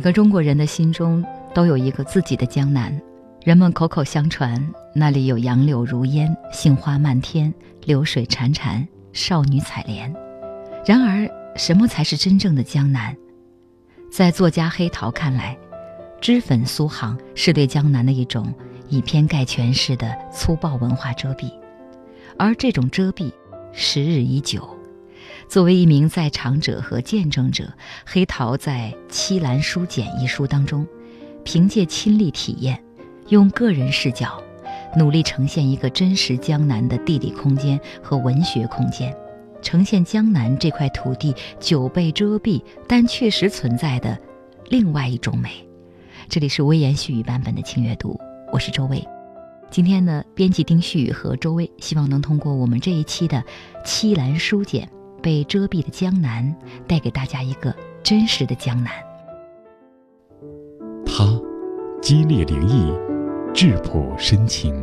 每个中国人的心中都有一个自己的江南，人们口口相传，那里有杨柳如烟、杏花漫天、流水潺潺、少女采莲。然而，什么才是真正的江南？在作家黑桃看来，脂粉苏杭是对江南的一种以偏概全式的粗暴文化遮蔽，而这种遮蔽时日已久。作为一名在场者和见证者，黑桃在《七兰书简》一书当中，凭借亲历体验，用个人视角，努力呈现一个真实江南的地理空间和文学空间，呈现江南这块土地久被遮蔽但确实存在的另外一种美。这里是微言细语版本的轻阅读，我是周薇。今天呢，编辑丁旭宇和周薇希望能通过我们这一期的《七兰书简》。被遮蔽的江南，带给大家一个真实的江南。它激烈灵异，质朴深情。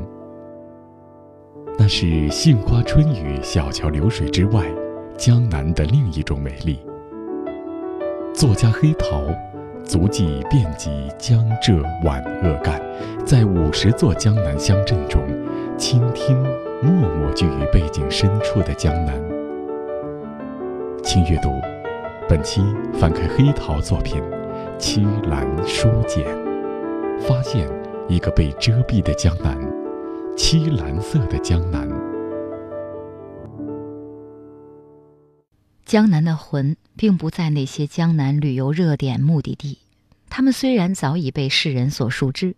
那是杏花春雨、小桥流水之外，江南的另一种美丽。作家黑桃足迹遍及江浙皖鄂赣，在五十座江南乡镇中，倾听默默居于背景深处的江南。轻阅读，本期翻开黑桃作品《七兰书简》，发现一个被遮蔽的江南，七蓝色的江南。江南的魂并不在那些江南旅游热点目的地，他们虽然早已被世人所熟知，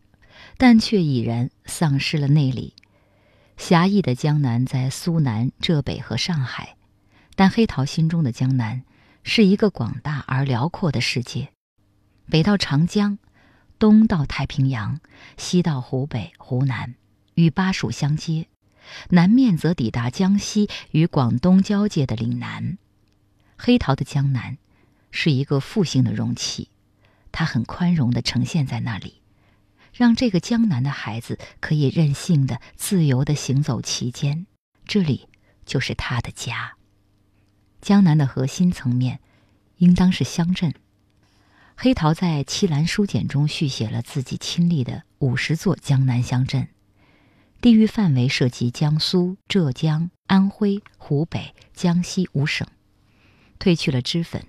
但却已然丧失了内里。狭义的江南在苏南、浙北和上海。但黑桃心中的江南，是一个广大而辽阔的世界，北到长江，东到太平洋，西到湖北、湖南，与巴蜀相接，南面则抵达江西与广东交界的岭南。黑桃的江南，是一个复兴的容器，它很宽容地呈现在那里，让这个江南的孩子可以任性的、自由地行走其间，这里就是他的家。江南的核心层面，应当是乡镇。黑桃在《七兰书简》中续写了自己亲历的五十座江南乡镇，地域范围涉及江苏、浙江、安徽、湖北、江西五省。褪去了脂粉，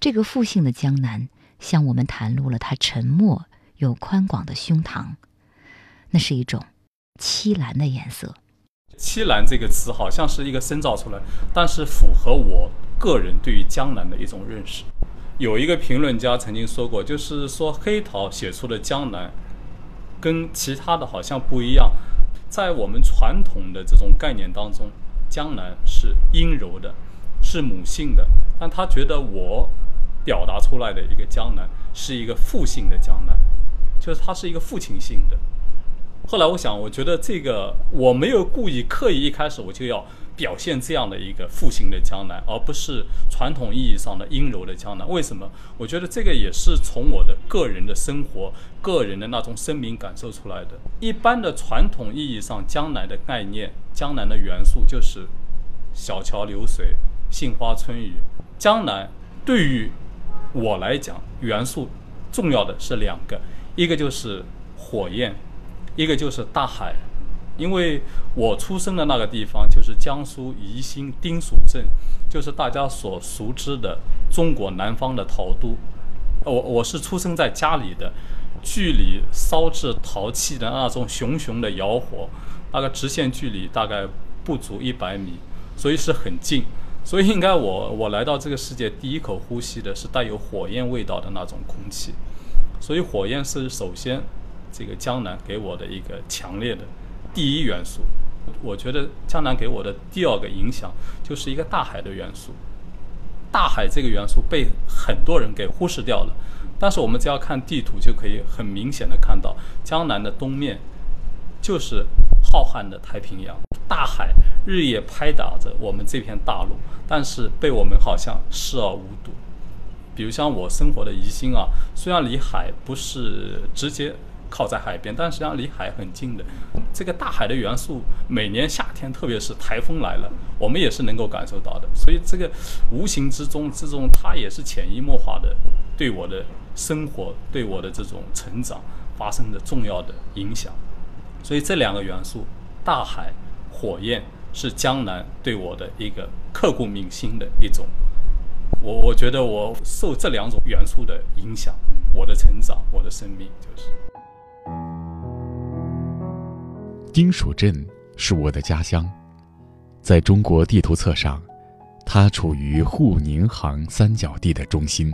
这个复姓的江南向我们袒露了它沉默又宽广的胸膛，那是一种凄蓝的颜色。七兰这个词好像是一个深造出来，但是符合我个人对于江南的一种认识。有一个评论家曾经说过，就是说黑桃写出的江南，跟其他的好像不一样。在我们传统的这种概念当中，江南是阴柔的，是母性的，但他觉得我表达出来的一个江南是一个父性的江南，就是它是一个父亲性的。后来我想，我觉得这个我没有故意刻意一开始我就要表现这样的一个复兴的江南，而不是传统意义上的阴柔的江南。为什么？我觉得这个也是从我的个人的生活、个人的那种生命感受出来的。一般的传统意义上江南的概念，江南的元素就是小桥流水、杏花春雨。江南对于我来讲，元素重要的是两个，一个就是火焰。一个就是大海，因为我出生的那个地方就是江苏宜兴丁蜀镇，就是大家所熟知的中国南方的陶都。我我是出生在家里的，距离烧制陶器的那种熊熊的窑火，那个直线距离大概不足一百米，所以是很近。所以应该我我来到这个世界第一口呼吸的是带有火焰味道的那种空气，所以火焰是首先。这个江南给我的一个强烈的第一元素，我觉得江南给我的第二个影响就是一个大海的元素。大海这个元素被很多人给忽视掉了。但是我们只要看地图，就可以很明显的看到，江南的东面就是浩瀚的太平洋，大海日夜拍打着我们这片大陆，但是被我们好像视而无睹。比如像我生活的宜兴啊，虽然离海不是直接。靠在海边，但实际上离海很近的。这个大海的元素，每年夏天，特别是台风来了，我们也是能够感受到的。所以这个无形之中之中，它也是潜移默化的对我的生活、对我的这种成长发生的重要的影响。所以这两个元素，大海、火焰，是江南对我的一个刻骨铭心的一种。我我觉得我受这两种元素的影响，我的成长，我的生命就是。丁蜀镇是我的家乡，在中国地图册上，它处于沪宁杭三角地的中心。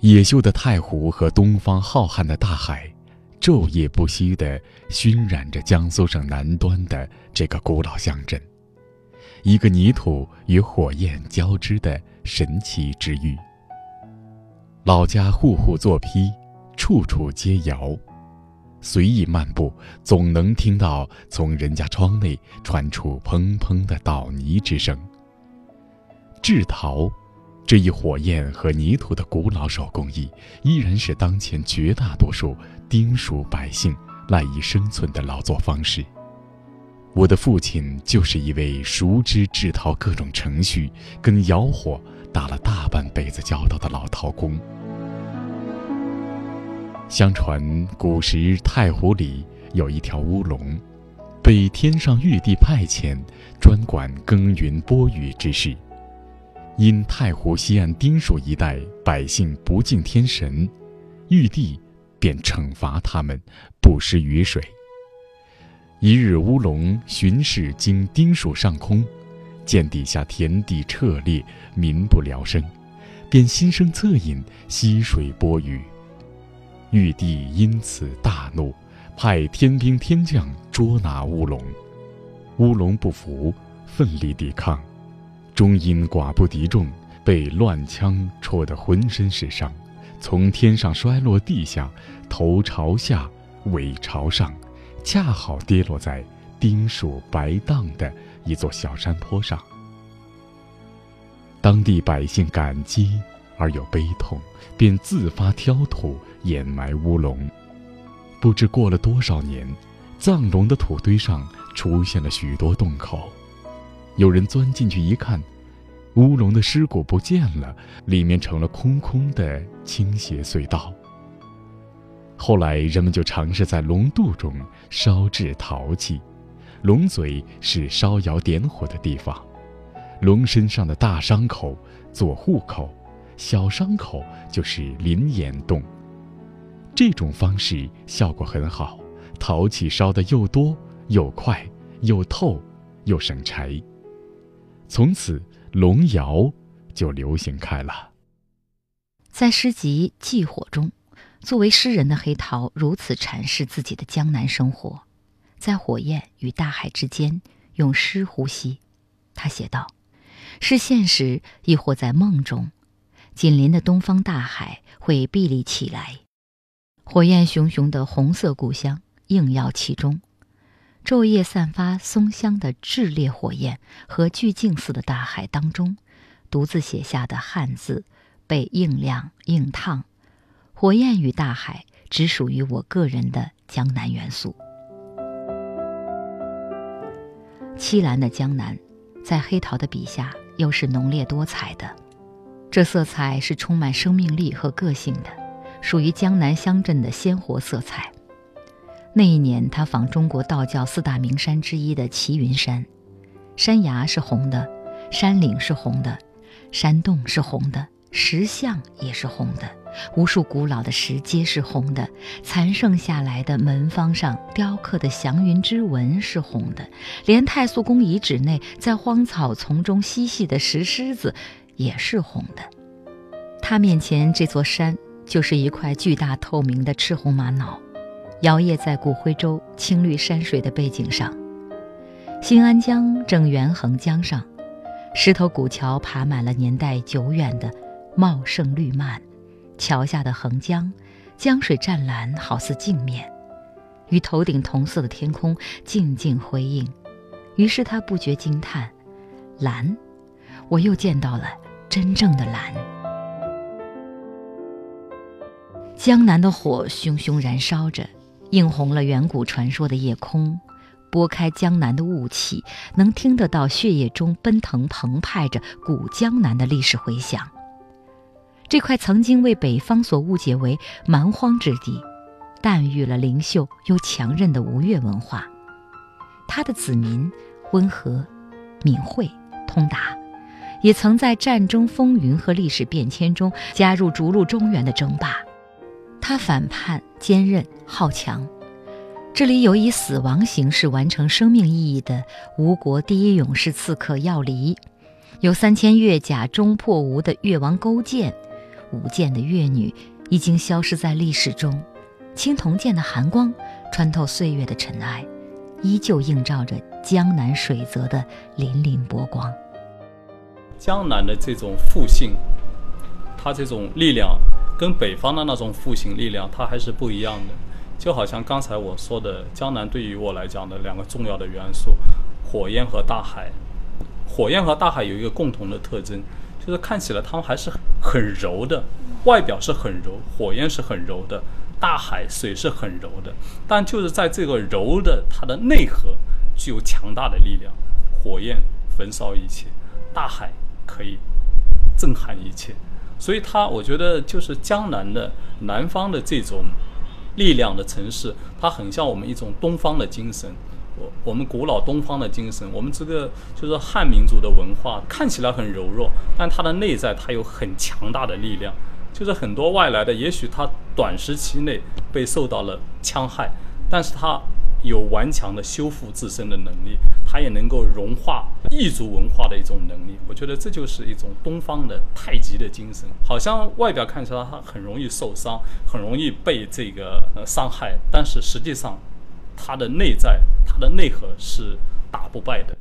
野秀的太湖和东方浩瀚的大海，昼夜不息地熏染着江苏省南端的这个古老乡镇，一个泥土与火焰交织的神奇之域。老家户户作坯，处处皆窑。随意漫步，总能听到从人家窗内传出砰砰的捣泥之声。制陶，这一火焰和泥土的古老手工艺，依然是当前绝大多数丁蜀百姓赖以生存的劳作方式。我的父亲就是一位熟知制陶各种程序、跟窑火打了大半辈子交道的老陶工。相传古时太湖里有一条乌龙，被天上玉帝派遣，专管耕耘播雨之事。因太湖西岸丁蜀一带百姓不敬天神，玉帝便惩罚他们不施雨水。一日，乌龙巡视经丁蜀上空，见底下田地彻裂，民不聊生，便心生恻隐，溪水播雨。玉帝因此大怒，派天兵天将捉拿乌龙。乌龙不服，奋力抵抗，终因寡不敌众，被乱枪戳得浑身是伤，从天上摔落地下，头朝下，尾朝上，恰好跌落在丁蜀白荡的一座小山坡上。当地百姓感激而又悲痛，便自发挑土。掩埋乌龙，不知过了多少年，藏龙的土堆上出现了许多洞口。有人钻进去一看，乌龙的尸骨不见了，里面成了空空的倾斜隧道。后来人们就尝试在龙肚中烧制陶器，龙嘴是烧窑点火的地方，龙身上的大伤口做户口，小伤口就是临眼洞。这种方式效果很好，陶器烧得又多又快又透又省柴。从此，龙窑就流行开了。在诗集《祭火》中，作为诗人的黑陶如此阐释自己的江南生活：在火焰与大海之间，用诗呼吸。他写道：“是现实，亦或在梦中，紧邻的东方大海会壁立起来。”火焰熊熊的红色故乡映耀其中，昼夜散发松香的炽烈火焰和巨镜似的大海当中，独自写下的汉字被映亮映烫。火焰与大海只属于我个人的江南元素。凄蓝的江南，在黑陶的笔下又是浓烈多彩的，这色彩是充满生命力和个性的。属于江南乡镇的鲜活色彩。那一年，他访中国道教四大名山之一的齐云山，山崖是红的，山岭是红的，山洞是红的，石像也是红的，无数古老的石阶是红的，残剩下来的门方上雕刻的祥云之纹是红的，连太素宫遗址内在荒草丛中嬉戏的石狮子也是红的。他面前这座山。就是一块巨大透明的赤红玛瑙，摇曳在古徽州青绿山水的背景上。新安江正源横江上，石头古桥爬满了年代久远的茂盛绿蔓，桥下的横江，江水湛蓝，好似镜面，与头顶同色的天空静静辉映。于是他不觉惊叹：“蓝，我又见到了真正的蓝。”江南的火熊熊燃烧着，映红了远古传说的夜空。拨开江南的雾气，能听得到血液中奔腾澎湃着古江南的历史回响。这块曾经为北方所误解为蛮荒之地，诞育了灵秀又强韧的吴越文化。他的子民温和、敏慧、通达，也曾在战争风云和历史变迁中加入逐鹿中原的争霸。他反叛、坚韧、好强。这里有以死亡形式完成生命意义的吴国第一勇士刺客要离，有三千越甲中破吴的越王勾践，舞剑的越女已经消失在历史中，青铜剑的寒光穿透岁月的尘埃，依旧映照着江南水泽的粼粼波光。江南的这种复兴，它这种力量跟北方的那种复兴力量，它还是不一样的。就好像刚才我说的，江南对于我来讲的两个重要的元素，火焰和大海。火焰和大海有一个共同的特征，就是看起来它们还是很柔的，外表是很柔，火焰是很柔的，大海水是很柔的，但就是在这个柔的它的内核具有强大的力量。火焰焚烧一切，大海可以震撼一切，所以它我觉得就是江南的南方的这种。力量的城市，它很像我们一种东方的精神，我我们古老东方的精神，我们这个就是汉民族的文化，看起来很柔弱，但它的内在它有很强大的力量。就是很多外来的，也许它短时期内被受到了戕害，但是它。有顽强的修复自身的能力，它也能够融化异族文化的一种能力。我觉得这就是一种东方的太极的精神。好像外表看起来它很容易受伤，很容易被这个呃伤害，但是实际上，它的内在、它的内核是打不败的。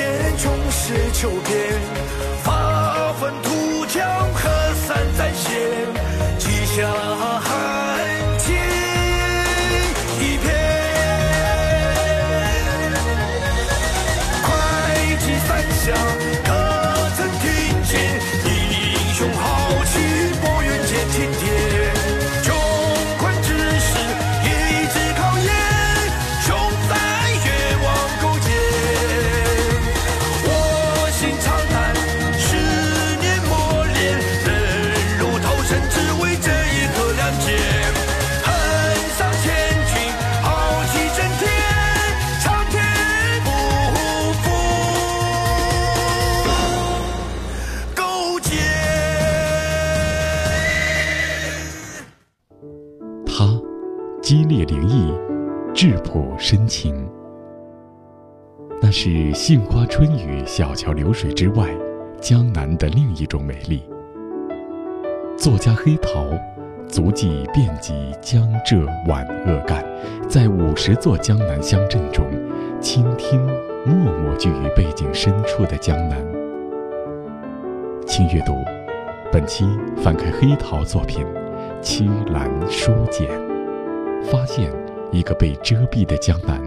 上线，重施秋天，发愤图强，河山再现，记下。深情。那是杏花春雨、小桥流水之外，江南的另一种美丽。作家黑桃，足迹遍及江浙皖鄂赣，在五十座江南乡镇中，倾听默默居于背景深处的江南。请阅读，本期翻开黑桃作品《青蓝书简》。发现一个被遮蔽的江南，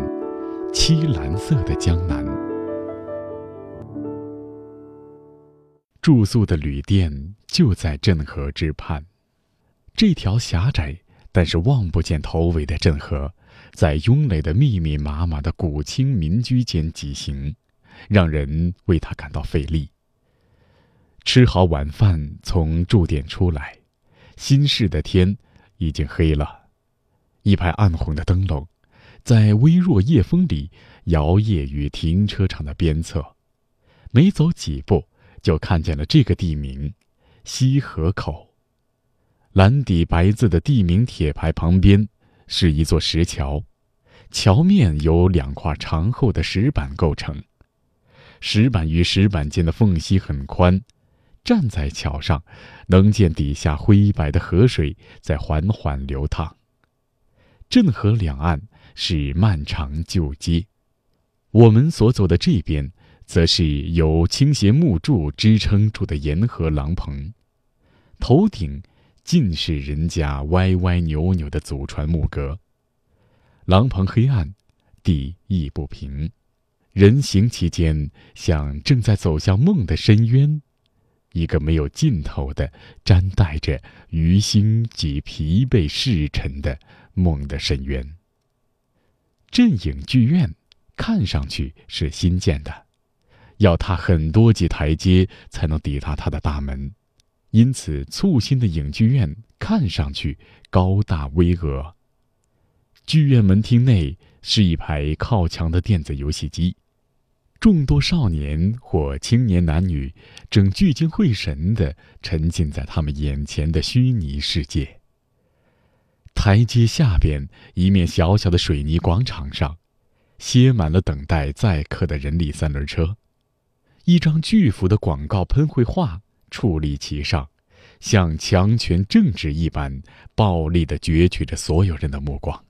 漆蓝色的江南。住宿的旅店就在镇河之畔，这条狭窄但是望不见头尾的镇河，在拥垒的密密麻麻的古清民居间疾行，让人为它感到费力。吃好晚饭，从住店出来，新市的天已经黑了，一排暗红的灯笼，在微弱夜风里摇曳于停车场的边侧，没走几步。就看见了这个地名，西河口。蓝底白字的地名铁牌旁边是一座石桥，桥面由两块长厚的石板构成，石板与石板间的缝隙很宽，站在桥上，能见底下灰白的河水在缓缓流淌。镇河两岸是漫长旧街，我们所走的这边。则是由倾斜木柱支撑住的沿河廊棚，头顶尽是人家歪歪扭扭的祖传木格。廊棚黑暗，地亦不平，人行其间像正在走向梦的深渊，一个没有尽头的沾带着鱼腥及疲惫世尘的梦的深渊。镇影剧院看上去是新建的。要踏很多级台阶才能抵达它的大门，因此簇新的影剧院看上去高大巍峨。剧院门厅内是一排靠墙的电子游戏机，众多少年或青年男女正聚精会神地沉浸在他们眼前的虚拟世界。台阶下边一面小小的水泥广场上，歇满了等待载客的人力三轮车。一张巨幅的广告喷绘画矗立其上，像强权政治一般暴力地攫取着所有人的目光。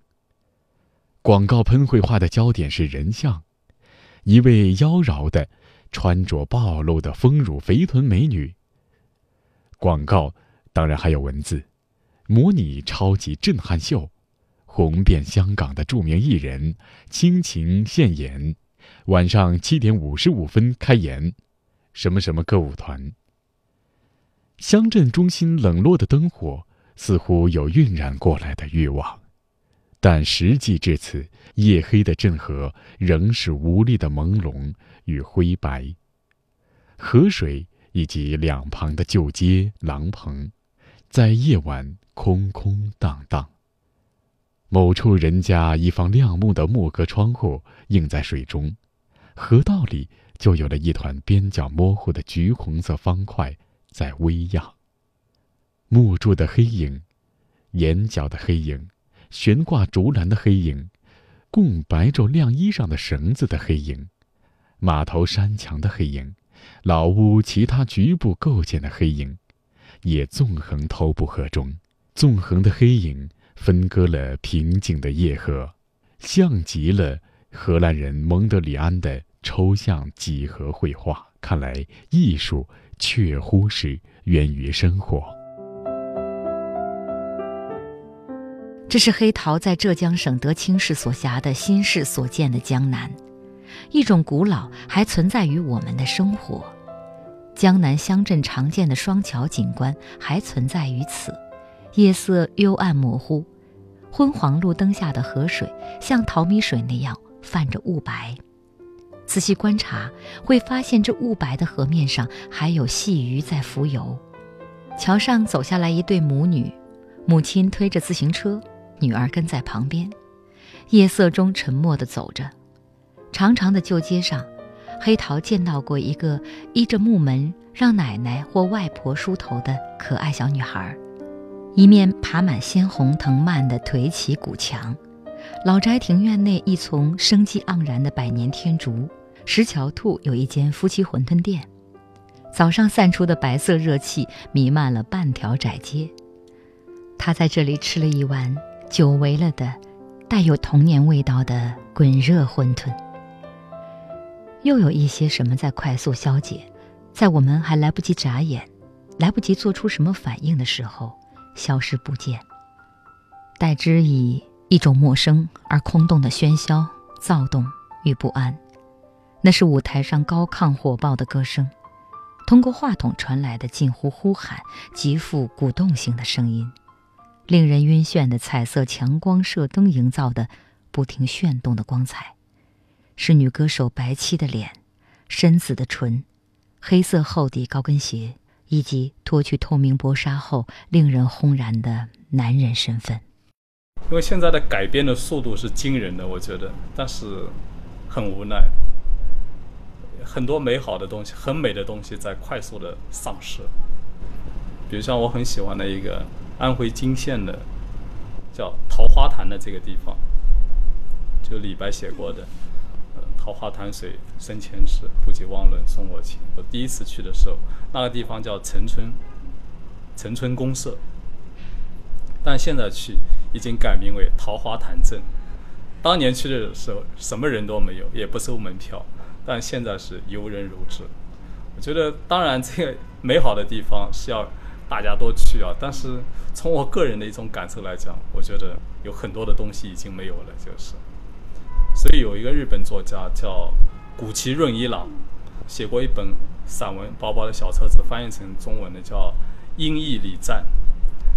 广告喷绘画的焦点是人像，一位妖娆的、穿着暴露的丰乳肥臀美女。广告当然还有文字，模拟超级震撼秀，红遍香港的著名艺人倾情献演。晚上七点五十五分开演，什么什么歌舞团。乡镇中心冷落的灯火，似乎有晕染过来的欲望，但实际至此，夜黑的镇河仍是无力的朦胧与灰白。河水以及两旁的旧街廊棚，在夜晚空空荡荡。某处人家一方亮木的木格窗户映在水中。河道里就有了一团边角模糊的橘红色方块在微漾。木柱的黑影，檐角的黑影，悬挂竹篮的黑影，供白昼晾衣裳的绳子的黑影，码头山墙的黑影，老屋其他局部构建的黑影，也纵横滔不河中。纵横的黑影分割了平静的夜河，像极了。荷兰人蒙德里安的抽象几何绘画，看来艺术确乎是源于生活。这是黑陶在浙江省德清市所辖的新市所建的江南，一种古老还存在于我们的生活。江南乡镇常见的双桥景观还存在于此，夜色幽暗模糊，昏黄路灯下的河水像淘米水那样。泛着雾白，仔细观察会发现这雾白的河面上还有细鱼在浮游。桥上走下来一对母女，母亲推着自行车，女儿跟在旁边。夜色中沉默地走着。长长的旧街上，黑桃见到过一个依着木门让奶奶或外婆梳头的可爱小女孩，一面爬满鲜红藤蔓的颓起古墙。老宅庭院内一丛生机盎然的百年天竺，石桥兔有一间夫妻馄饨店，早上散出的白色热气弥漫了半条窄街。他在这里吃了一碗久违了的、带有童年味道的滚热馄饨。又有一些什么在快速消解，在我们还来不及眨眼、来不及做出什么反应的时候，消失不见，代之以。一种陌生而空洞的喧嚣、躁动与不安。那是舞台上高亢火爆的歌声，通过话筒传来的近乎呼喊、极富鼓动性的声音，令人晕眩的彩色强光射灯营造的不停炫动的光彩，是女歌手白皙的脸、深紫的唇、黑色厚底高跟鞋，以及脱去透明薄纱后令人轰然的男人身份。因为现在的改编的速度是惊人的，我觉得，但是很无奈。很多美好的东西，很美的东西在快速的丧失。比如像我很喜欢的一个安徽泾县的，叫桃花潭的这个地方，就李白写过的“，桃花潭水深千尺，不及汪伦送我情”。我第一次去的时候，那个地方叫陈村，陈村公社，但现在去已经改名为桃花潭镇。当年去的时候，什么人都没有，也不收门票。但现在是游人如织，我觉得当然这个美好的地方是要大家都去啊。但是从我个人的一种感受来讲，我觉得有很多的东西已经没有了，就是。所以有一个日本作家叫古崎润一郎，写过一本散文，薄薄的小册子，翻译成中文的叫《音译礼赞》。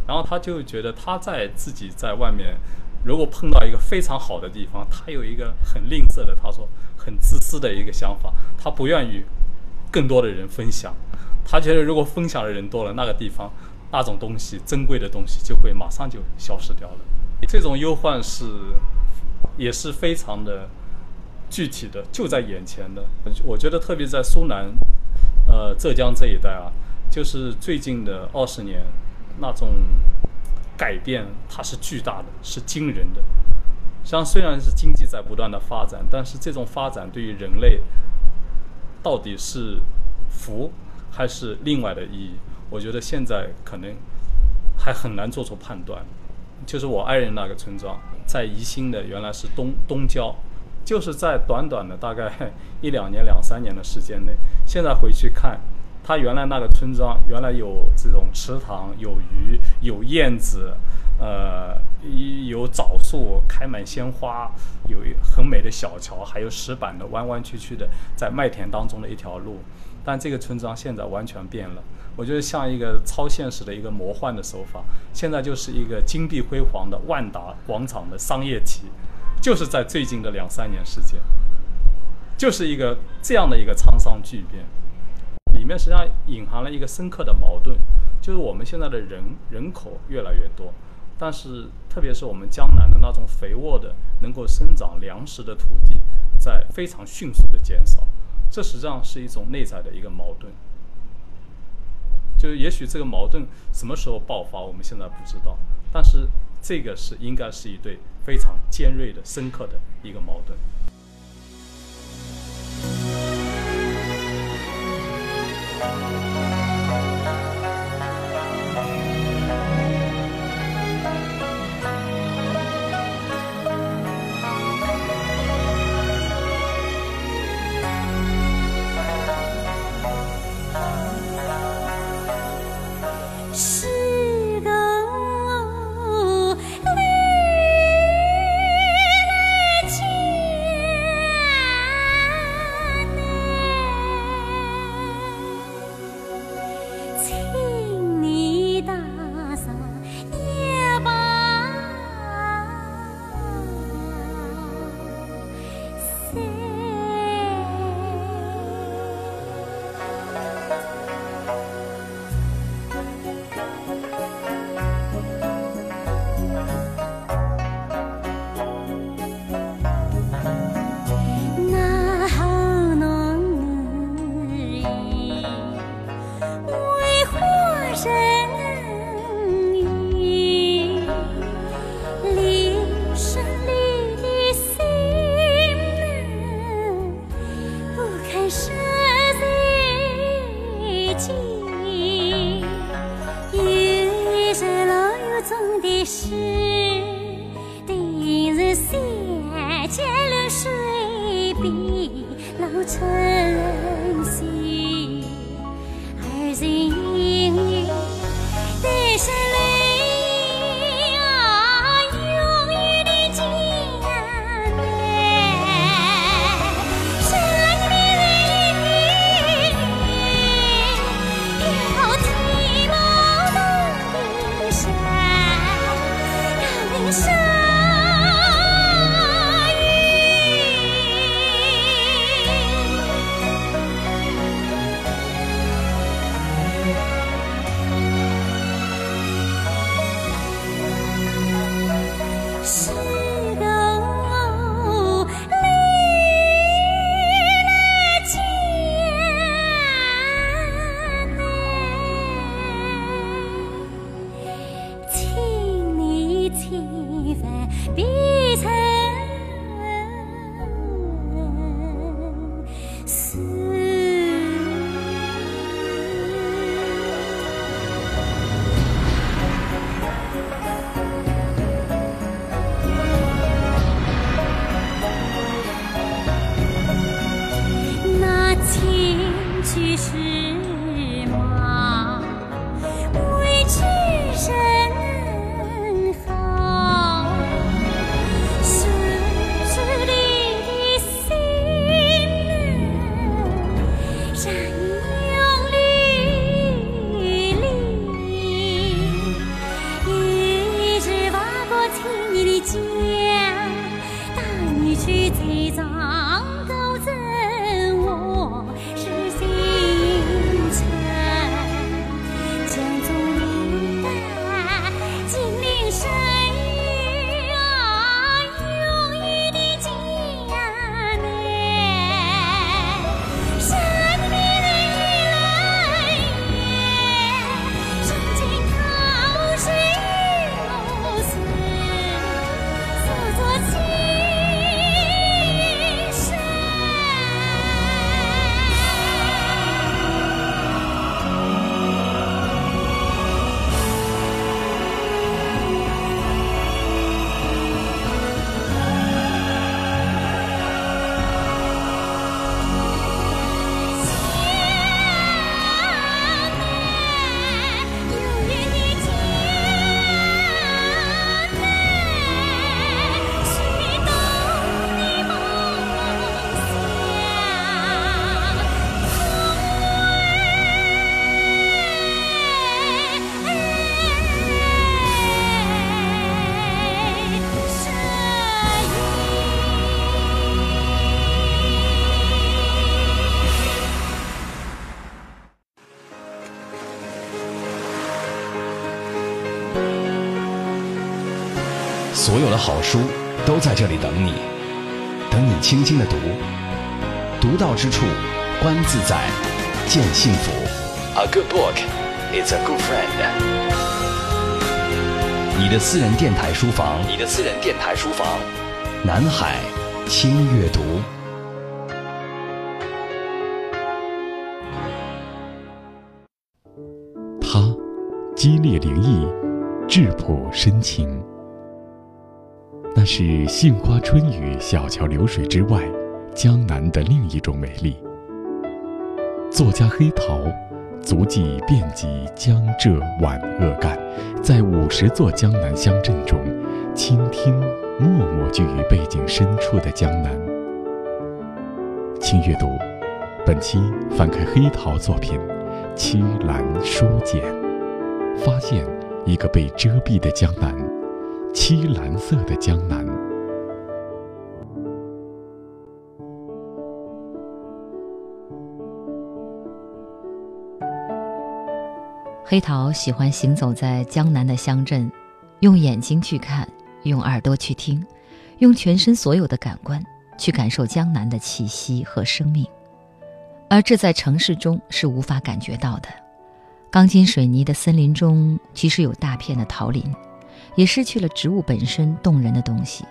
然后他就觉得他在自己在外面。如果碰到一个非常好的地方，他有一个很吝啬的，他说很自私的一个想法，他不愿意更多的人分享。他觉得如果分享的人多了，那个地方那种东西珍贵的东西就会马上就消失掉了。这种忧患是也是非常的具体的，就在眼前的。我觉得特别在苏南，呃，浙江这一带啊，就是最近的二十年那种。改变它是巨大的，是惊人的。像虽然是经济在不断的发展，但是这种发展对于人类到底是福还是另外的意义，我觉得现在可能还很难做出判断。就是我爱人那个村庄，在宜兴的原来是东东郊，就是在短短的大概一两年、两三年的时间内，现在回去看。他原来那个村庄，原来有这种池塘，有鱼，有燕子，呃，有枣树，开满鲜花，有很美的小桥，还有石板的弯弯曲曲的在麦田当中的一条路。但这个村庄现在完全变了，我觉得像一个超现实的一个魔幻的手法。现在就是一个金碧辉煌的万达广场的商业体，就是在最近的两三年时间，就是一个这样的一个沧桑巨变。里面实际上隐含了一个深刻的矛盾，就是我们现在的人人口越来越多，但是特别是我们江南的那种肥沃的能够生长粮食的土地在非常迅速的减少，这实际上是一种内在的一个矛盾。就也许这个矛盾什么时候爆发我们现在不知道但是这个是应该是一对非常尖锐的深刻的一个矛盾。Yes. 好书都在这里等你，等你轻轻的读，读到之处，观自在，见幸福。A good book is a good friend。你的私人电台书房，你的私人电台书房，南海轻阅读。他激烈灵异，质朴深情。是杏花春雨、小桥流水之外，江南的另一种美丽。作家黑桃，足迹遍及江浙皖鄂赣，在五十座江南乡镇中，倾听默默居于背景深处的江南。请阅读，本期翻开黑桃作品《凄蓝书简》，发现一个被遮蔽的江南，漆蓝色的江南。黑桃喜欢行走在江南的乡镇，用眼睛去看，用耳朵去听，用全身所有的感官去感受江南的气息和生命，而这在城市中是无法感觉到的。钢筋水泥的森林中，其实有大片的桃林，也失去了植物本身动人的东西。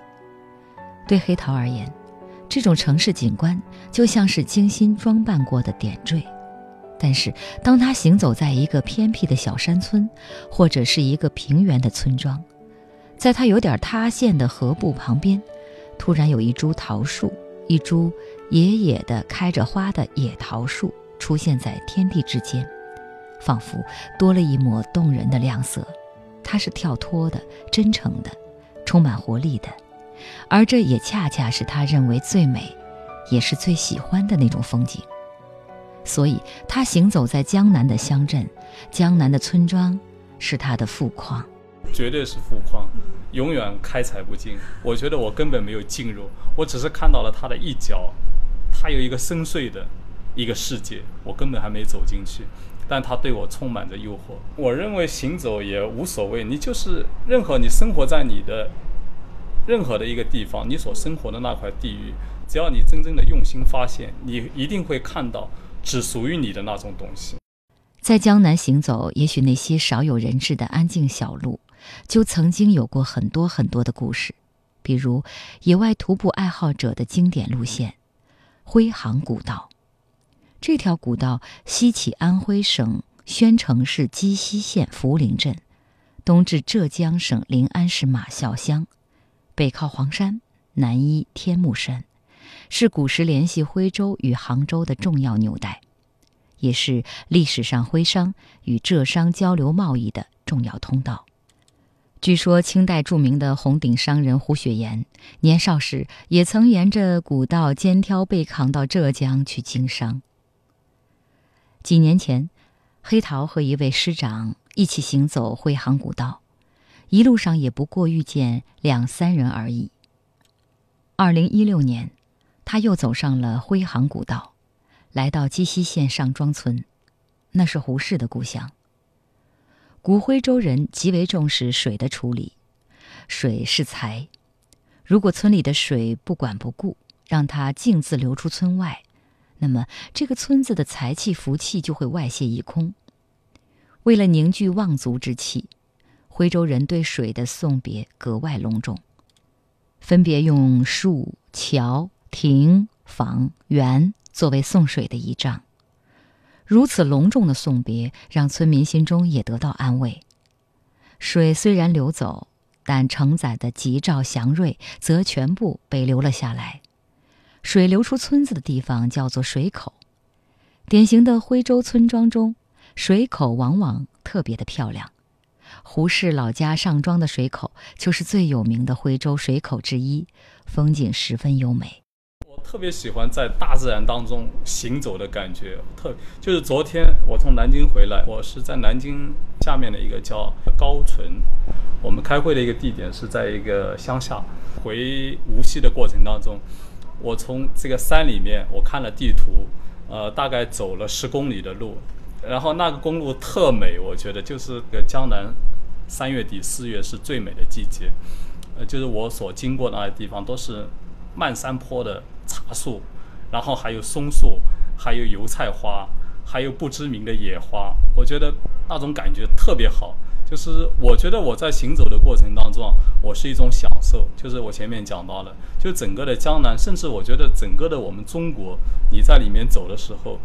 对黑桃而言，这种城市景观就像是精心装扮过的点缀。但是，当他行走在一个偏僻的小山村，或者是一个平原的村庄，在他有点塌陷的河埠旁边，突然有一株桃树，一株野野的开着花的野桃树出现在天地之间，仿佛多了一抹动人的亮色。他是跳脱的、真诚的、充满活力的，而这也恰恰是他认为最美，也是最喜欢的那种风景。所以，他行走在江南的乡镇，江南的村庄，是他的富矿，绝对是富矿，永远开采不尽。我觉得我根本没有进入，我只是看到了它的一角，它有一个深邃的一个世界，我根本还没走进去，但它对我充满着诱惑。我认为行走也无所谓，你就是任何你生活在你的任何的一个地方，你所生活的那块地域，只要你真正的用心发现，你一定会看到。只属于你的那种东西。在江南行走，也许那些少有人知的安静小路，就曾经有过很多很多的故事。比如，野外徒步爱好者的经典路线——徽杭古道。这条古道西起安徽省宣城市鸡西县涪陵镇，东至浙江省临安市马啸乡，北靠黄山，南依天目山。是古时联系徽州与杭州的重要纽带，也是历史上徽商与浙商交流贸易的重要通道。据说清代著名的红顶商人胡雪岩年少时也曾沿着古道肩挑背扛到浙江去经商。几年前，黑桃和一位师长一起行走徽杭古道，一路上也不过遇见两三人而已。二零一六年。他又走上了徽杭古道，来到鸡西县上庄村，那是胡适的故乡。古徽州人极为重视水的处理，水是财，如果村里的水不管不顾，让它径自流出村外，那么这个村子的财气福气就会外泄一空。为了凝聚望族之气，徽州人对水的送别格外隆重，分别用树桥。亭房园作为送水的仪仗，如此隆重的送别，让村民心中也得到安慰。水虽然流走，但承载的吉兆祥瑞则全部被留了下来。水流出村子的地方叫做水口，典型的徽州村庄中，水口往往特别的漂亮。胡适老家上庄的水口就是最有名的徽州水口之一，风景十分优美。我特别喜欢在大自然当中行走的感觉，特就是昨天我从南京回来，我是在南京下面的一个叫高淳，我们开会的一个地点是在一个乡下。回无锡的过程当中，我从这个山里面我看了地图，呃，大概走了十公里的路，然后那个公路特美，我觉得就是个江南三月底四月是最美的季节。呃，就是我所经过那些地方都是漫山坡的茶树，然后还有松树，还有油菜花，还有不知名的野花，我觉得那种感觉特别好。就是我觉得我在行走的过程当中，我是一种享受。就是我前面讲到了，就整个的江南，甚至我觉得整个的我们中国，你在里面走的时候，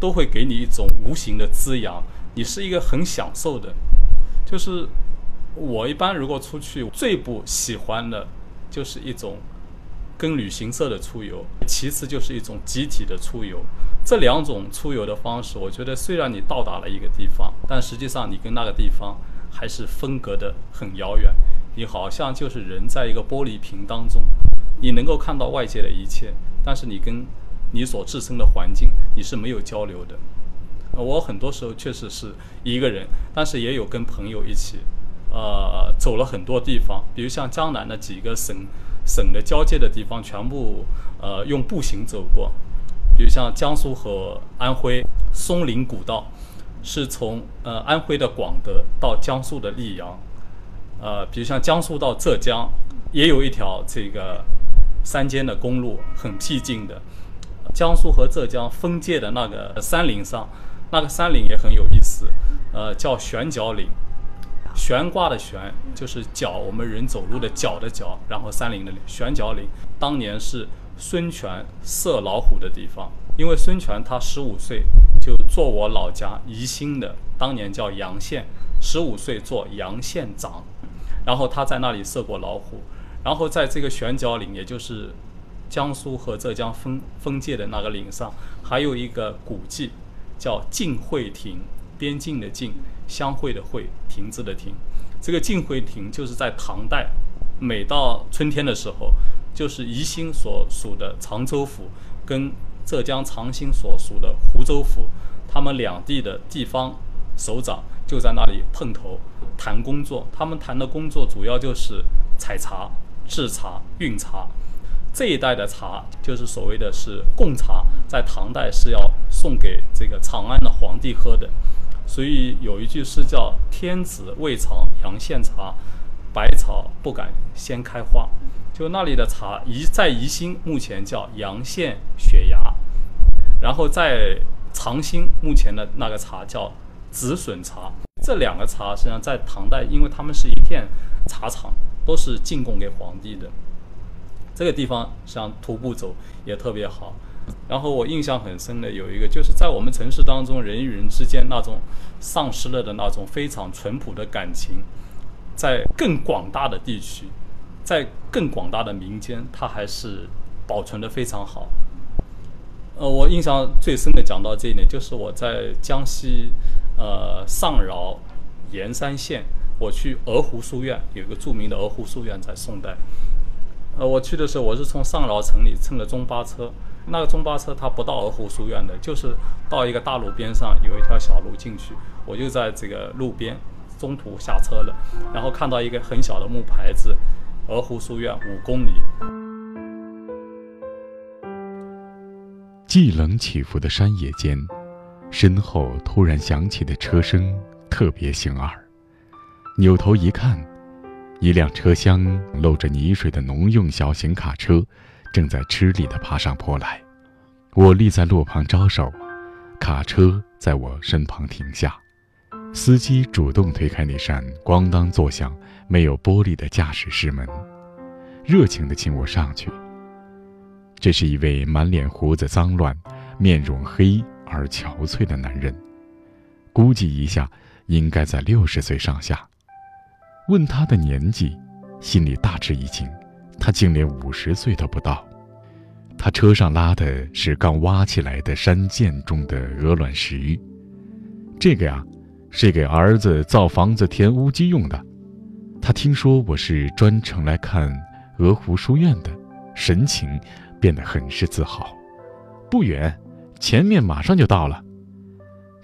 都会给你一种无形的滋养，你是一个很享受的。就是我一般如果出去，最不喜欢的，就是一种跟旅行社的出游，其次就是一种集体的出游。这两种出游的方式，我觉得虽然你到达了一个地方，但实际上你跟那个地方。还是分隔的很遥远，你好像就是人在一个玻璃瓶当中，你能够看到外界的一切，但是你跟你所置身的环境你是没有交流的。我很多时候确实是一个人，但是也有跟朋友一起，呃，走了很多地方，比如像江南的几个省省的交界的地方，全部呃用步行走过，比如像江苏和安徽松林古道。是从呃安徽的广德到江苏的溧阳，呃，比如像江苏到浙江，也有一条这个山间的公路，很僻静的。江苏和浙江分界的那个山岭上，那个山岭也很有意思，呃，叫悬脚岭。悬挂的悬就是脚，我们人走路的脚的脚，然后山岭的岭，悬脚岭当年是孙权射老虎的地方。因为孙权他十五岁就做我老家宜兴的，当年叫阳县，十五岁做阳县长，然后他在那里射过老虎，然后在这个悬角岭，也就是江苏和浙江分分界的那个岭上，还有一个古迹叫晋会亭，边境的晋，相会的会，亭子的亭，这个晋会亭就是在唐代，每到春天的时候，就是宜兴所属的常州府跟浙江长兴所属的湖州府，他们两地的地方首长就在那里碰头谈工作。他们谈的工作主要就是采茶、制茶、运茶。这一代的茶就是所谓的是贡茶，在唐代是要送给这个长安的皇帝喝的。所以有一句诗叫“天子未尝阳县茶，百草不敢先开花”。就那里的茶，宜在宜兴目前叫阳羡雪芽，然后在长兴目前的那个茶叫紫笋茶。这两个茶实际上在唐代，因为他们是一片茶厂，都是进贡给皇帝的。这个地方实际上徒步走也特别好。然后我印象很深的有一个，就是在我们城市当中，人与人之间那种丧失了的那种非常淳朴的感情，在更广大的地区。在更广大的民间，它还是保存的非常好。呃，我印象最深的讲到这一点，就是我在江西，呃，上饶盐山县，我去鹅湖书院，有一个著名的鹅湖书院，在宋代。呃，我去的时候，我是从上饶城里乘的中巴车，那个中巴车它不到鹅湖书院的，就是到一个大路边上有一条小路进去，我就在这个路边中途下车了，然后看到一个很小的木牌子。鹅湖书院五公里。寂冷起伏的山野间，身后突然响起的车声特别醒耳。扭头一看，一辆车厢漏着泥水的农用小型卡车，正在吃力地爬上坡来。我立在路旁招手，卡车在我身旁停下。司机主动推开那扇咣当作响、没有玻璃的驾驶室门，热情地请我上去。这是一位满脸胡子脏乱、面容黑而憔悴的男人，估计一下应该在六十岁上下。问他的年纪，心里大吃一惊，他竟连五十岁都不到。他车上拉的是刚挖起来的山涧中的鹅卵石，这个呀。是给儿子造房子填屋基用的。他听说我是专程来看鹅湖书院的，神情变得很是自豪。不远，前面马上就到了。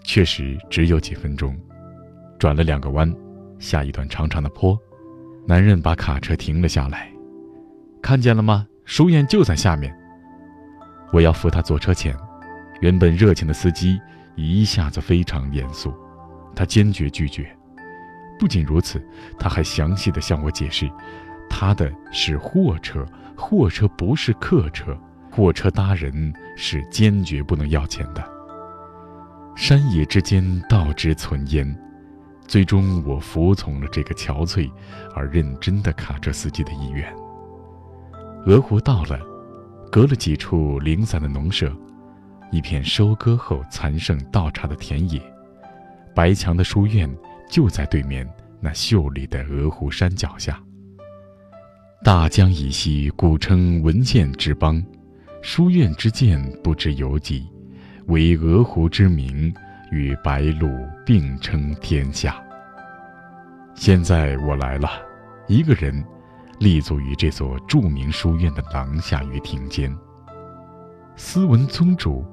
确实只有几分钟，转了两个弯，下一段长长的坡。男人把卡车停了下来，看见了吗？书院就在下面。我要扶他坐车前，原本热情的司机一下子非常严肃。他坚决拒绝。不仅如此，他还详细的向我解释，他的是货车，货车不是客车，货车搭人是坚决不能要钱的。山野之间，道之存焉。最终，我服从了这个憔悴而认真的卡车司机的意愿。鹅湖到了，隔了几处零散的农舍，一片收割后残剩稻茬的田野，白墙的书院就在对面那秀丽的鹅湖山脚下。大江以西，古称文献之邦，书院之建不知有几，为鹅湖之名。与白鹿并称天下。现在我来了，一个人，立足于这座著名书院的廊下与亭间。斯文宗主，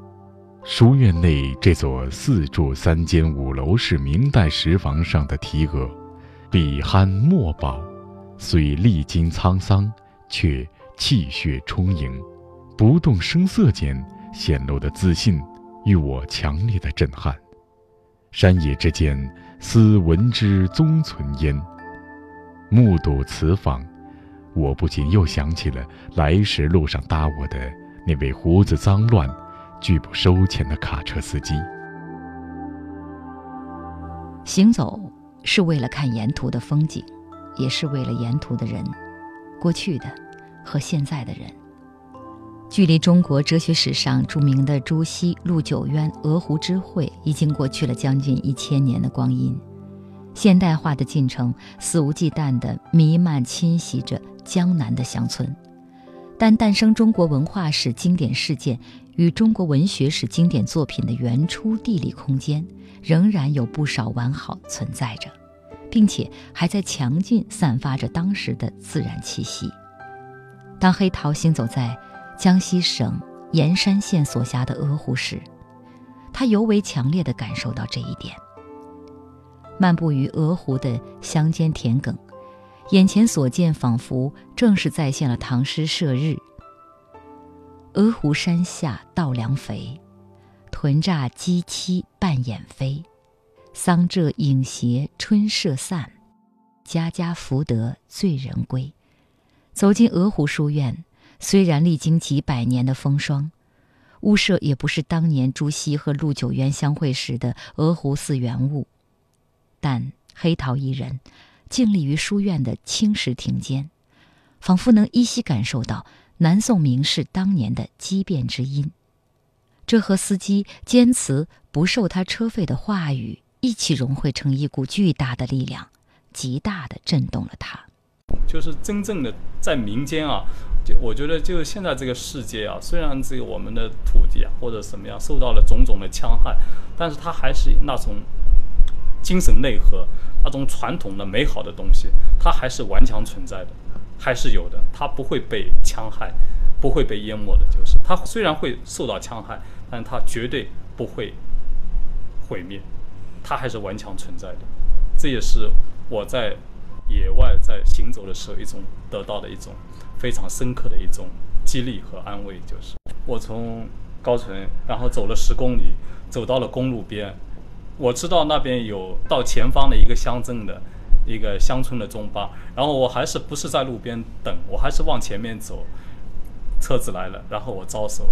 书院内这座四柱三间五楼式明代石房上的题额“笔酣墨宝”，虽历经沧桑，却气血充盈，不动声色间显露的自信，与我强烈的震撼。山野之间，思闻之宗存焉。目睹此访，我不禁又想起了来时路上搭我的那位胡子脏乱、拒不收钱的卡车司机。行走是为了看沿途的风景，也是为了沿途的人，过去的和现在的人。距离中国哲学史上著名的朱熹、陆九渊、鹅湖之会已经过去了将近一千年的光阴，现代化的进程肆无忌惮地弥漫侵袭着江南的乡村，但诞生中国文化史经典事件与中国文学史经典作品的原初地理空间，仍然有不少完好存在着，并且还在强劲散发着当时的自然气息。当黑桃行走在江西省盐山县所辖的鹅湖时，他尤为强烈地感受到这一点。漫步于鹅湖的乡间田埂，眼前所见仿佛正是再现了唐诗射日：“鹅湖山下稻粱肥，豚乍鸡栖半掩飞。桑柘影斜春社散，家家福得醉人归。”走进鹅湖书院。虽然历经几百年的风霜，屋舍也不是当年朱熹和陆九渊相会时的鹅湖寺原物，但黑桃一人静立于书院的青石亭间，仿佛能依稀感受到南宋名士当年的机变之音。这和司机坚持不收他车费的话语一起融汇成一股巨大的力量，极大的震动了他。就是真正的在民间啊。就我觉得，就现在这个世界啊，虽然这个我们的土地啊或者什么样受到了种种的戕害，但是它还是那种精神内核、那种传统的美好的东西，它还是顽强存在的，还是有的，它不会被戕害，不会被淹没的。就是它虽然会受到戕害，但它绝对不会毁灭，它还是顽强存在的。这也是我在野外在行走的时候一种得到的一种。非常深刻的一种激励和安慰，就是我从高淳，然后走了十公里，走到了公路边，我知道那边有到前方的一个乡镇的一个乡村的中巴，然后我还是不是在路边等，我还是往前面走，车子来了，然后我招手。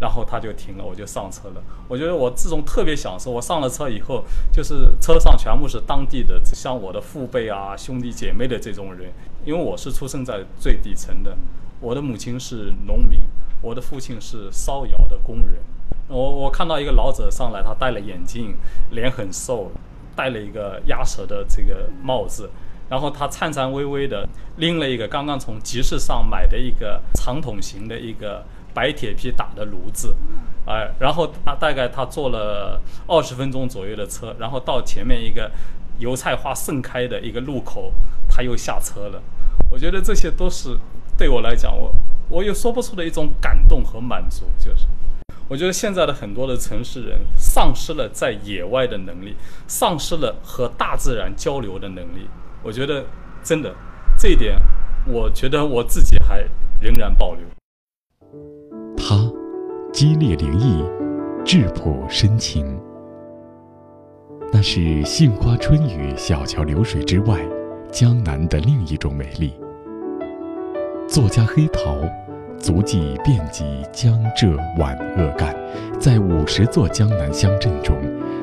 然后他就停了，我就上车了。我觉得我这种特别享受。我上了车以后，就是车上全部是当地的，像我的父辈啊、兄弟姐妹的这种人。因为我是出生在最底层的，我的母亲是农民，我的父亲是烧窑的工人。我我看到一个老者上来，他戴了眼镜，脸很瘦，戴了一个鸭舌的这个帽子，然后他颤颤巍巍的拎了一个刚刚从集市上买的一个长筒型的一个。白铁皮打的炉子，哎，然后他大概他坐了二十分钟左右的车，然后到前面一个油菜花盛开的一个路口，他又下车了。我觉得这些都是对我来讲，我我有说不出的一种感动和满足。就是，我觉得现在的很多的城市人丧失了在野外的能力，丧失了和大自然交流的能力。我觉得真的这一点，我觉得我自己还仍然保留。他激烈灵异，质朴深情。那是杏花春雨、小桥流水之外，江南的另一种美丽。作家黑陶足迹遍及江浙皖鄂赣，在五十座江南乡镇中，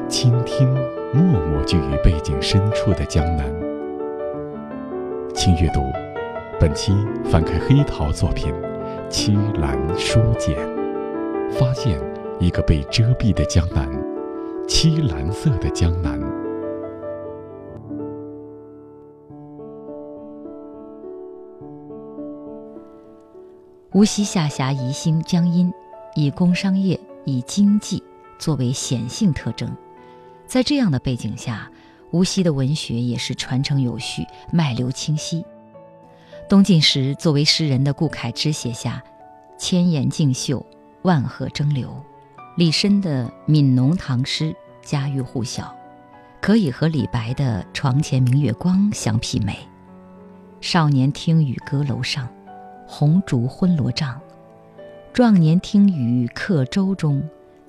倾听默默居于背景深处的江南。请阅读，本期翻开黑陶作品《七兰书简》，发现一个被遮蔽的江南，漆蓝色的江南。无锡下辖宜兴、江阴，以工商业、以经济作为显性特征。在这样的背景下，无锡的文学也是传承有序、脉流清晰。东晋时，作为诗人的顾恺之写下“千岩竞秀，万壑争流”；李绅的《悯农唐诗》家喻户晓，可以和李白的《床前明月光》相媲美。少年听雨歌楼上。红烛昏罗帐，壮年听雨客舟中，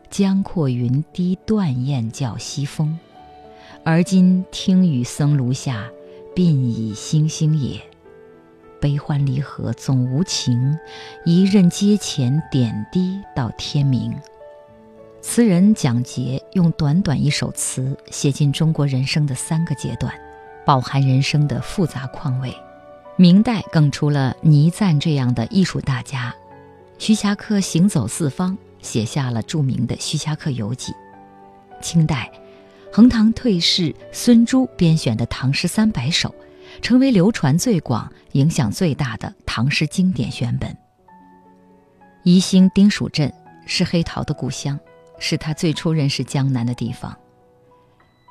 江阔云低断雁叫西风。而今听雨僧庐下，鬓已星星也。悲欢离合总无情，一任阶前点滴到天明。词人蒋捷用短短一首词，写尽中国人生的三个阶段，饱含人生的复杂况味。明代更出了倪瓒这样的艺术大家，徐霞客行走四方，写下了著名的《徐霞客游记》。清代，横塘退士孙朱编选的《唐诗三百首》，成为流传最广、影响最大的唐诗经典选本。宜兴丁蜀镇是黑陶的故乡，是他最初认识江南的地方。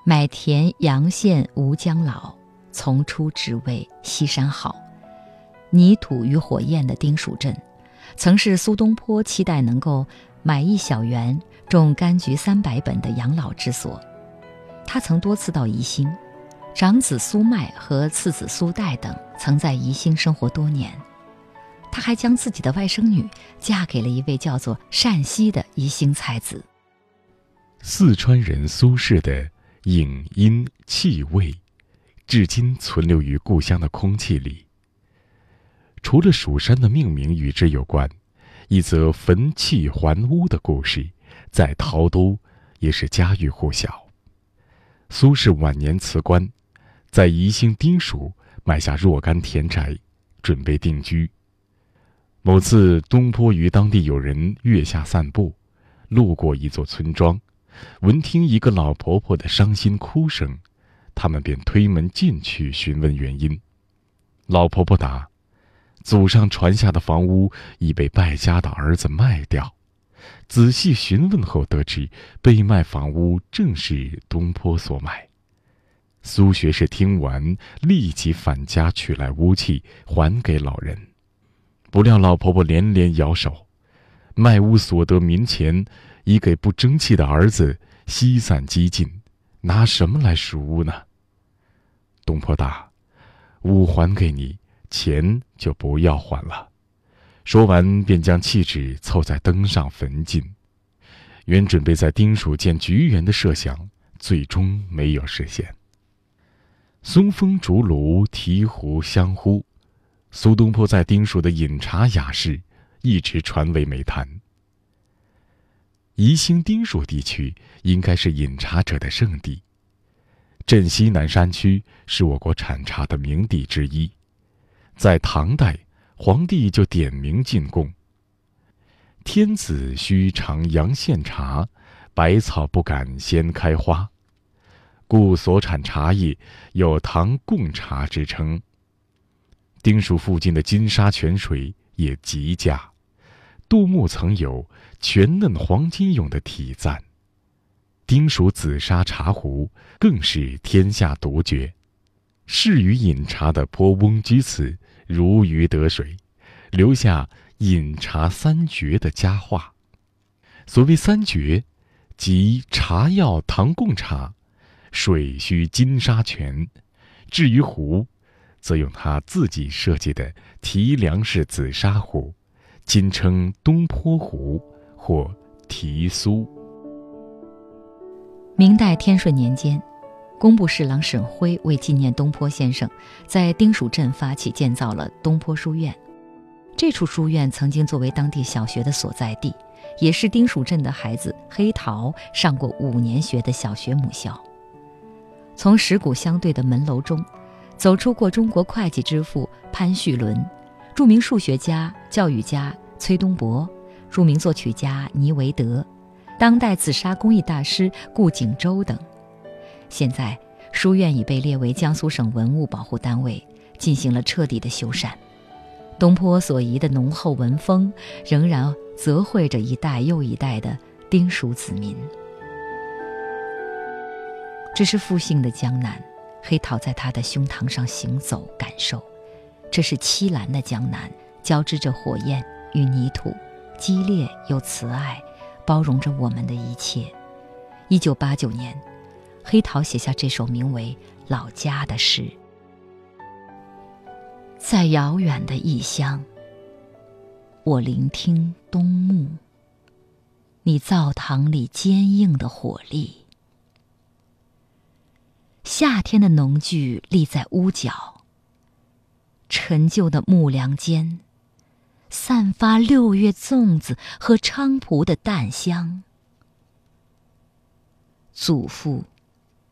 买田阳县吴江老。从初只为西山好，泥土与火焰的丁蜀镇，曾是苏东坡期待能够买一小园种柑橘三百本的养老之所。他曾多次到宜兴，长子苏迈和次子苏代等曾在宜兴生活多年。他还将自己的外甥女嫁给了一位叫做单溪的宜兴才子。四川人苏轼的影音气味。至今存留于故乡的空气里。除了蜀山的命名与之有关，一则焚气还屋的故事，在陶都也是家喻户晓。苏轼晚年辞官，在宜兴丁蜀买下若干田宅，准备定居。某次，东坡与当地友人月下散步，路过一座村庄，闻听一个老婆婆的伤心哭声。他们便推门进去询问原因。老婆婆答：“祖上传下的房屋已被败家的儿子卖掉。”仔细询问后得知，被卖房屋正是东坡所买。苏学士听完，立即返家取来屋契还给老人。不料老婆婆连连摇手，卖屋所得民钱已给不争气的儿子吸散几尽，拿什么来赎屋呢？东坡答：“物还给你，钱就不要还了。”说完，便将弃纸凑在灯上焚尽。原准备在丁蜀建菊园的设想，最终没有实现。松风竹炉醍醐相呼，苏东坡在丁蜀的饮茶雅士，一直传为美谈。宜兴丁蜀地区应该是饮茶者的圣地。镇西南山区是我国产茶的名地之一，在唐代，皇帝就点名进贡。天子须尝阳羡茶，百草不敢先开花，故所产茶叶有“唐贡茶”之称。丁蜀附近的金沙泉水也极佳，杜牧曾有“泉嫩黄金涌”的题赞。丁蜀紫砂茶壶更是天下独绝，适于饮茶的坡翁居此如鱼得水，留下饮茶三绝的佳话。所谓三绝，即茶要唐贡茶，水需金沙泉，至于壶，则用他自己设计的提梁式紫砂壶，今称东坡壶或提苏。明代天顺年间，工部侍郎沈辉为纪念东坡先生，在丁蜀镇发起建造了东坡书院。这处书院曾经作为当地小学的所在地，也是丁蜀镇的孩子黑桃上过五年学的小学母校。从石鼓相对的门楼中，走出过中国会计之父潘旭伦、著名数学家、教育家崔东博、著名作曲家倪维德、当代紫砂工艺大师顾景舟等。现在，书院已被列为江苏省文物保护单位，进行了彻底的修缮。东坡所遗的浓厚文风，仍然泽绘着一代又一代的丁蜀子民。这是复兴的江南，黑桃在他的胸膛上行走，感受。这是凄蓝的江南，交织着火焰与泥土，激烈又慈爱，包容着我们的一切。一九八九年，黑桃写下这首名为《老家》的诗。在遥远的异乡，我聆听冬暮。你灶堂里坚硬的火力，夏天的农具立在屋角。陈旧的木梁间，散发六月粽子和菖蒲的淡香。祖父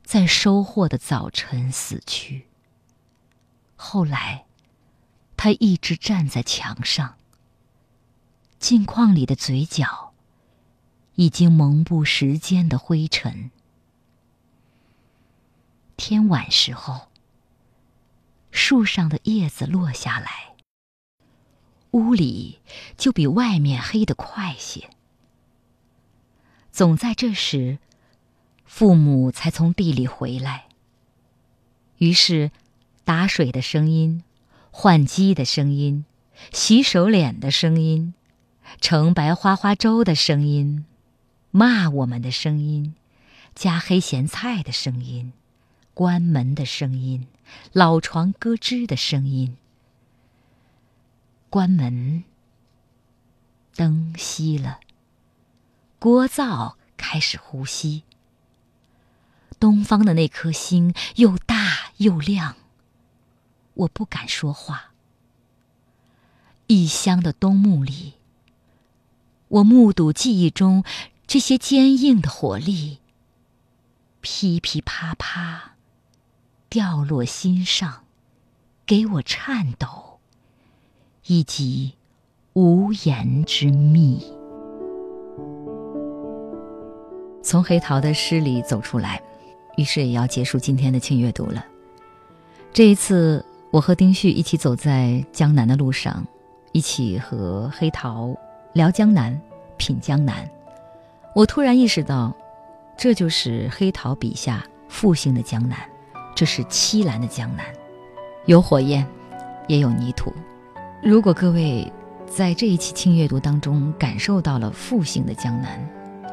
在收获的早晨死去，后来。他一直站在墙上，镜框里的嘴角已经蒙布时间的灰尘。天晚时候，树上的叶子落下来，屋里就比外面黑得快些。总在这时，父母才从地里回来，于是打水的声音。换鸡的声音，洗手脸的声音，盛白花花粥的声音，骂我们的声音，加黑咸菜的声音，关门的声音，老床咯吱的声音。关门，灯熄了，锅灶开始呼吸。东方的那颗星又大又亮。我不敢说话。异乡的冬暮里，我目睹记忆中这些坚硬的火力，噼噼啪啪掉落心上，给我颤抖，以及无言之秘。从黑桃的诗里走出来，于是也要结束今天的轻阅读了。这一次。我和丁旭一起走在江南的路上，一起和黑桃聊江南、品江南。我突然意识到，这就是黑桃笔下复兴的江南，这是凄蓝的江南，有火焰，也有泥土。如果各位在这一期轻阅读当中感受到了复兴的江南，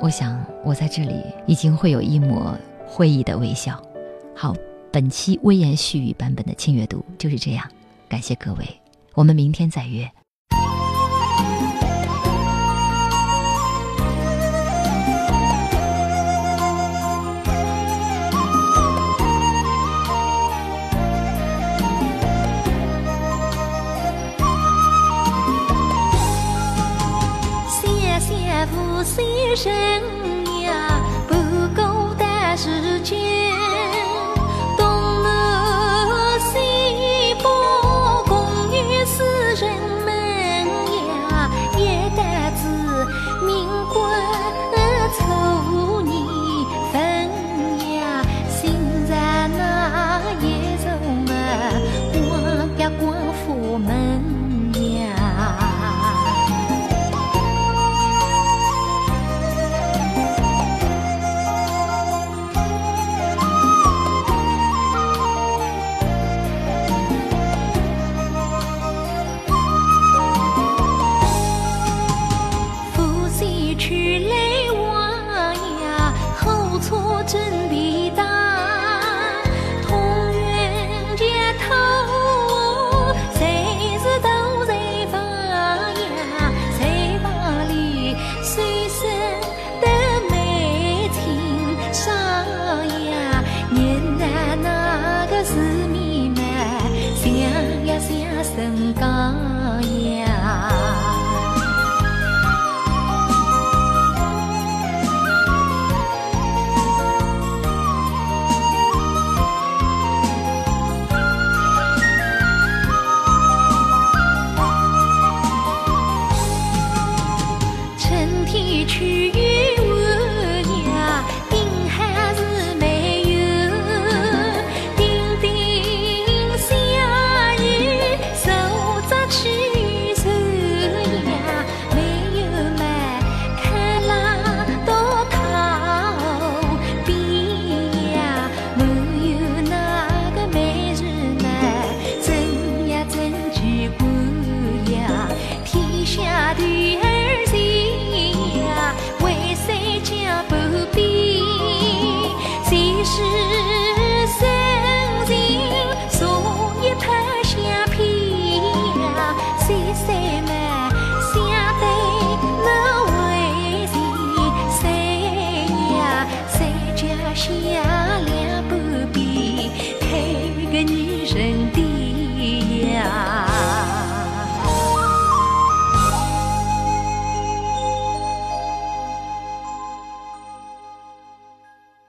我想我在这里已经会有一抹会意的微笑。好。本期微言絮语版本的轻阅读就是这样，感谢各位，我们明天再约。先生呀，不够的时间。